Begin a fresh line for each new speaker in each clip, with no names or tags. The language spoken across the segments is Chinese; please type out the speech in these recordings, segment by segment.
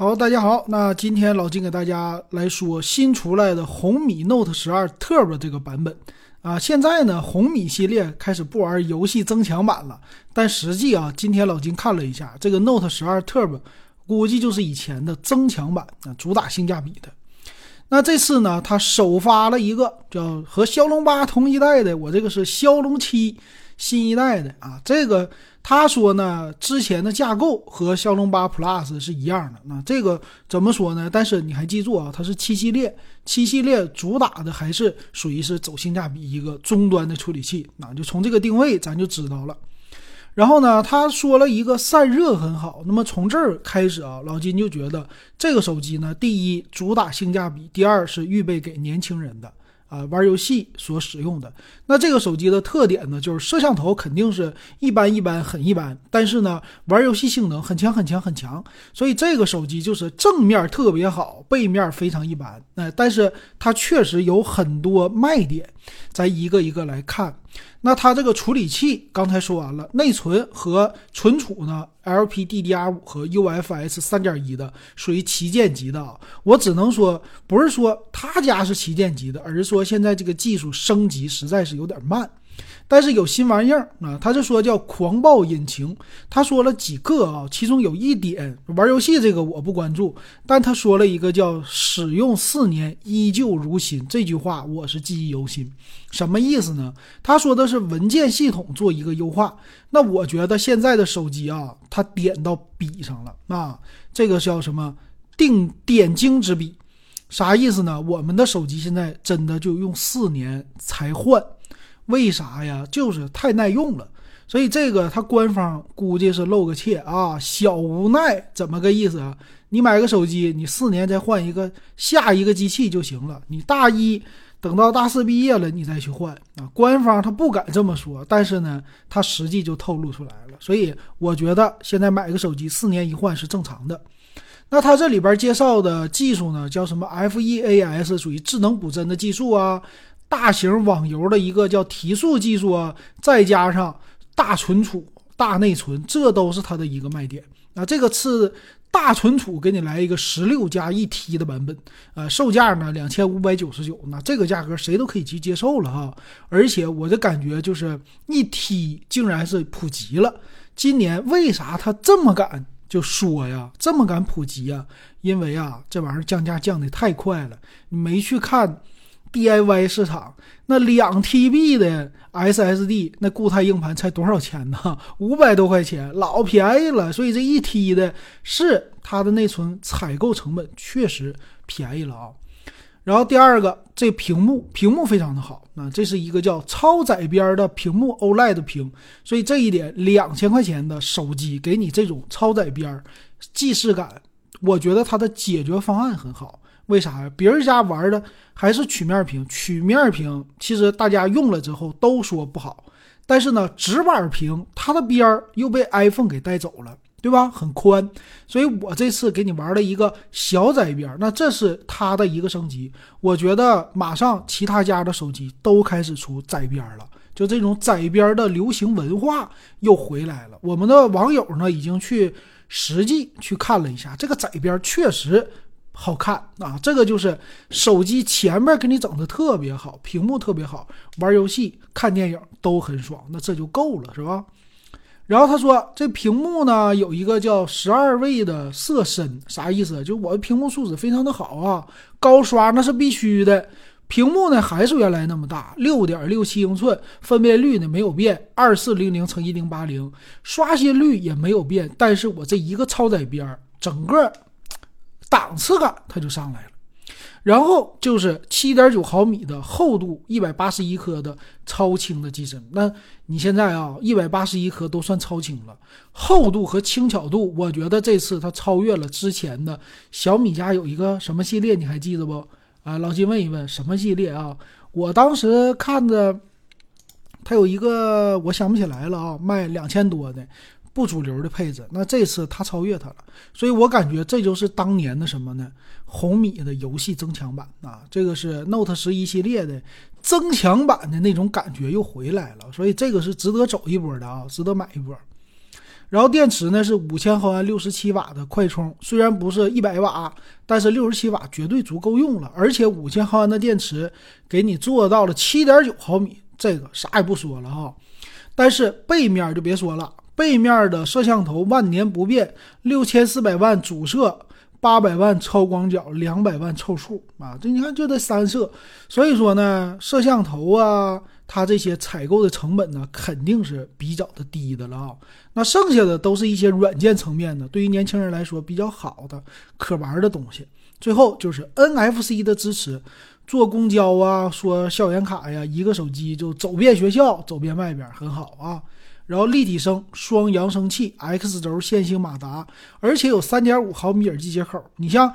好，大家好，那今天老金给大家来说新出来的红米 Note 十二 Turbo 这个版本啊。现在呢，红米系列开始不玩游戏增强版了，但实际啊，今天老金看了一下，这个 Note 十二 Turbo 估计就是以前的增强版啊，主打性价比的。那这次呢，它首发了一个叫和骁龙八同一代的，我这个是骁龙七新一代的啊，这个。他说呢，之前的架构和骁龙八 Plus 是一样的。那这个怎么说呢？但是你还记住啊，它是七系列，七系列主打的还是属于是走性价比一个终端的处理器。那就从这个定位咱就知道了。然后呢，他说了一个散热很好。那么从这儿开始啊，老金就觉得这个手机呢，第一主打性价比，第二是预备给年轻人的。啊，玩游戏所使用的那这个手机的特点呢，就是摄像头肯定是一般一般，很一般。但是呢，玩游戏性能很强很强很强。所以这个手机就是正面特别好，背面非常一般。呃但是它确实有很多卖点，咱一个一个来看。那它这个处理器刚才说完了，内存和存储呢，LPDDR5 和 UFS 3.1的，属于旗舰级的啊。我只能说，不是说他家是旗舰级的，而是说现在这个技术升级实在是有点慢。但是有新玩意儿啊，他就说叫狂暴引擎，他说了几个啊，其中有一点玩游戏这个我不关注，但他说了一个叫使用四年依旧如新，这句话我是记忆犹新。什么意思呢？他说的是文件系统做一个优化，那我觉得现在的手机啊，它点到笔上了啊，这个叫什么定点睛之笔，啥意思呢？我们的手机现在真的就用四年才换。为啥呀？就是太耐用了，所以这个他官方估计是露个怯啊，小无奈，怎么个意思啊？你买个手机，你四年再换一个下一个机器就行了，你大一等到大四毕业了你再去换啊。官方他不敢这么说，但是呢，他实际就透露出来了。所以我觉得现在买个手机四年一换是正常的。那他这里边介绍的技术呢，叫什么 FEAS，属于智能补帧的技术啊。大型网游的一个叫提速技术啊，再加上大存储、大内存，这都是它的一个卖点。那这个次大存储给你来一个十六加一 T 的版本，呃，售价呢两千五百九十九，那这个价格谁都可以去接受了哈。而且我的感觉就是一 T 竟然是普及了。今年为啥他这么敢就说呀？这么敢普及呀？因为啊，这玩意儿降价降的太快了，你没去看。DIY 市场那两 TB 的 SSD 那固态硬盘才多少钱呢？五百多块钱，老便宜了。所以这一 T 的是它的内存采购成本确实便宜了啊。然后第二个，这屏幕屏幕非常的好啊，这是一个叫超窄边的屏幕 OLED 屏，所以这一点两千块钱的手机给你这种超窄边既视感，我觉得它的解决方案很好。为啥呀？别人家玩的还是曲面屏，曲面屏其实大家用了之后都说不好。但是呢，直板屏它的边儿又被 iPhone 给带走了，对吧？很宽，所以我这次给你玩了一个小窄边，那这是它的一个升级。我觉得马上其他家的手机都开始出窄边了，就这种窄边的流行文化又回来了。我们的网友呢已经去实际去看了一下，这个窄边确实。好看啊！这个就是手机前面给你整的特别好，屏幕特别好，玩游戏、看电影都很爽，那这就够了，是吧？然后他说这屏幕呢有一个叫十二位的色深，啥意思？就我的屏幕素质非常的好啊，高刷那是必须的。屏幕呢还是原来那么大，六点六七英寸，分辨率呢没有变，二四零零乘一零八零，刷新率也没有变，但是我这一个超窄边，整个。档次感它就上来了，然后就是七点九毫米的厚度，一百八十一克的超轻的机身。那你现在啊，一百八十一克都算超轻了，厚度和轻巧度，我觉得这次它超越了之前的小米家有一个什么系列，你还记得不？啊，老金问一问什么系列啊？我当时看着它有一个，我想不起来了啊，卖两千多的。不主流的配置，那这次它超越它了，所以我感觉这就是当年的什么呢？红米的游戏增强版啊，这个是 Note 十一系列的增强版的那种感觉又回来了，所以这个是值得走一波的啊，值得买一波。然后电池呢是五千毫安六十七瓦的快充，虽然不是一百瓦，但是六十七瓦绝对足够用了。而且五千毫安的电池给你做到了七点九毫米，这个啥也不说了哈。但是背面就别说了，背面的摄像头万年不变，六千四百万主摄，八百万超广角，两百万凑数啊！这你看就这三摄，所以说呢，摄像头啊。它这些采购的成本呢，肯定是比较的低的了啊。那剩下的都是一些软件层面的，对于年轻人来说比较好的可玩的东西。最后就是 NFC 的支持，坐公交啊，说校园卡呀，一个手机就走遍学校，走遍外边，很好啊。然后立体声，双扬声器，X 轴线性马达，而且有3.5毫米耳机接口。你像。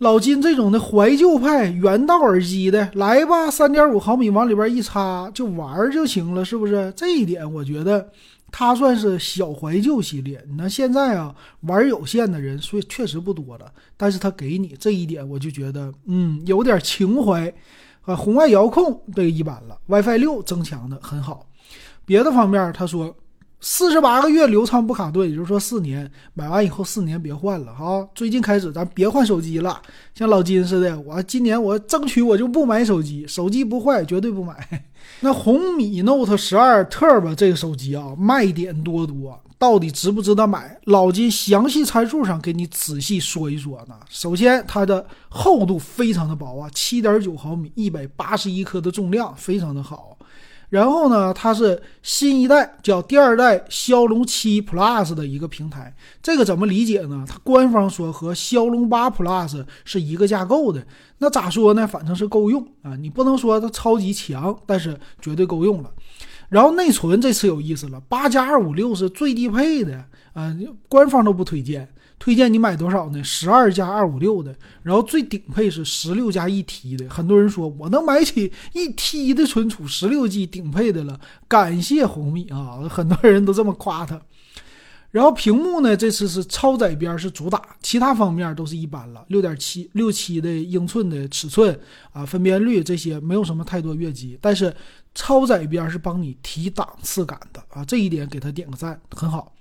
老金这种的怀旧派原道耳机的，来吧，三点五毫米往里边一插就玩就行了，是不是？这一点我觉得它算是小怀旧系列。那现在啊，玩有线的人所以确实不多了，但是他给你这一点，我就觉得嗯，有点情怀。啊，红外遥控这个一般了，WiFi 六增强的很好。别的方面，他说。四十八个月流畅不卡顿，也就是说四年买完以后四年别换了哈。最近开始咱别换手机了，像老金似的，我今年我争取我就不买手机，手机不坏绝对不买。那红米 Note 十二 Turbo 这个手机啊，卖点多多，到底值不值得买？老金详细参数上给你仔细说一说呢。首先它的厚度非常的薄啊，七点九毫米，一百八十一克的重量，非常的好。然后呢，它是新一代叫第二代骁龙七 Plus 的一个平台，这个怎么理解呢？它官方说和骁龙八 Plus 是一个架构的，那咋说呢？反正是够用啊，你不能说它超级强，但是绝对够用了。然后内存这次有意思了，八加二五六是最低配的啊，官方都不推荐。推荐你买多少呢？十二加二五六的，然后最顶配是十六加一 T 的。很多人说我能买起一 T 的存储，十六 G 顶配的了。感谢红米啊，很多人都这么夸它。然后屏幕呢，这次是超窄边是主打，其他方面都是一般了。六点七六七的英寸的尺寸啊，分辨率这些没有什么太多越级，但是超窄边是帮你提档次感的啊，这一点给他点个赞，很好。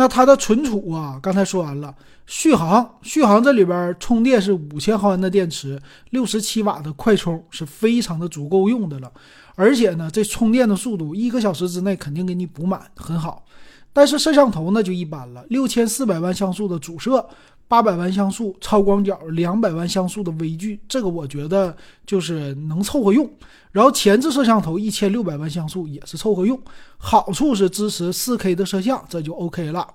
那它的存储啊，刚才说完了。续航，续航这里边充电是五千毫安的电池，六十七瓦的快充是非常的足够用的了。而且呢，这充电的速度一个小时之内肯定给你补满，很好。但是摄像头呢就一般了，六千四百万像素的主摄。八百万像素超广角，两百万像素的微距，这个我觉得就是能凑合用。然后前置摄像头一千六百万像素也是凑合用，好处是支持四 K 的摄像，这就 OK 了。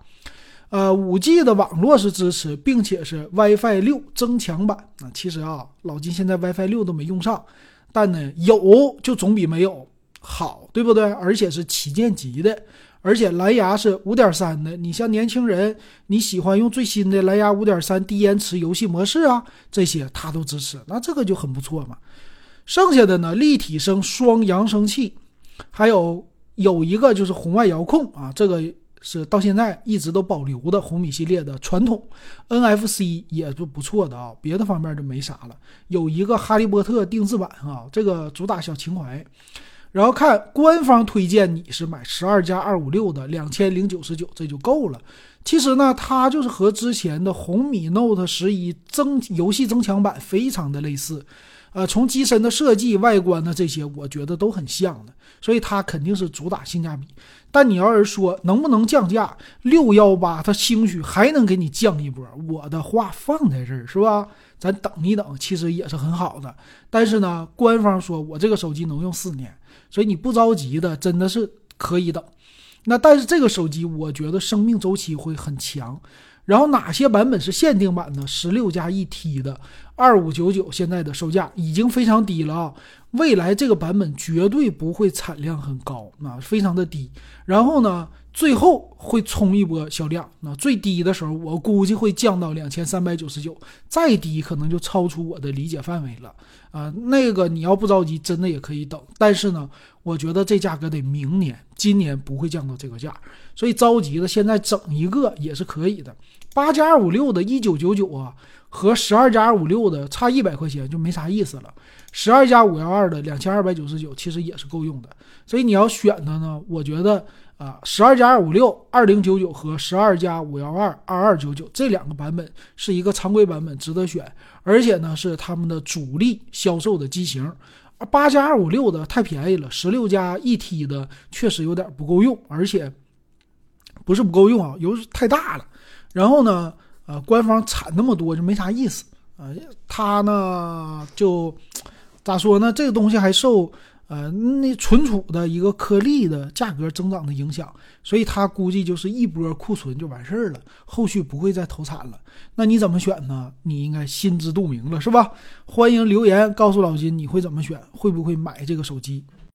呃，五 G 的网络是支持，并且是 WiFi 六增强版啊。其实啊，老金现在 WiFi 六都没用上，但呢有就总比没有好，对不对？而且是旗舰级的。而且蓝牙是五点三的，你像年轻人，你喜欢用最新的蓝牙五点三低延迟游戏模式啊，这些它都支持，那这个就很不错嘛。剩下的呢，立体声双扬声器，还有有一个就是红外遥控啊，这个是到现在一直都保留的红米系列的传统，NFC 也是不错的啊。别的方面就没啥了，有一个哈利波特定制版啊，这个主打小情怀。然后看官方推荐，你是买十二加二五六的两千零九十九，这就够了。其实呢，它就是和之前的红米 Note 十一增游戏增强版非常的类似，呃，从机身的设计、外观的这些，我觉得都很像的，所以它肯定是主打性价比。但你要是说能不能降价，六幺八它兴许还能给你降一波，我的话放在这儿是吧？咱等一等，其实也是很好的。但是呢，官方说我这个手机能用四年。所以你不着急的，真的是可以等。那但是这个手机，我觉得生命周期会很强。然后哪些版本是限定版呢？十六加一 T 的二五九九，现在的售价已经非常低了啊。未来这个版本绝对不会产量很高，啊，非常的低。然后呢？最后会冲一波销量，那最低的时候我估计会降到两千三百九十九，再低可能就超出我的理解范围了啊。那个你要不着急，真的也可以等。但是呢，我觉得这价格得明年，今年不会降到这个价，所以着急的现在整一个也是可以的。八加二五六的一九九九啊，和十二加二五六的差一百块钱就没啥意思了。十二加五幺二的两千二百九十九其实也是够用的，所以你要选的呢，我觉得。啊，十二加二五六二零九九和十二加五幺二二二九九这两个版本是一个常规版本，值得选，而且呢是他们的主力销售的机型。八加二五六的太便宜了，十六加一 T 的确实有点不够用，而且不是不够用啊，油太大了。然后呢，呃，官方产那么多就没啥意思啊。它呢就咋说呢？这个东西还受。呃，那存储的一个颗粒的价格增长的影响，所以它估计就是一波库存就完事儿了，后续不会再投产了。那你怎么选呢？你应该心知肚明了，是吧？欢迎留言告诉老金你会怎么选，会不会买这个手机？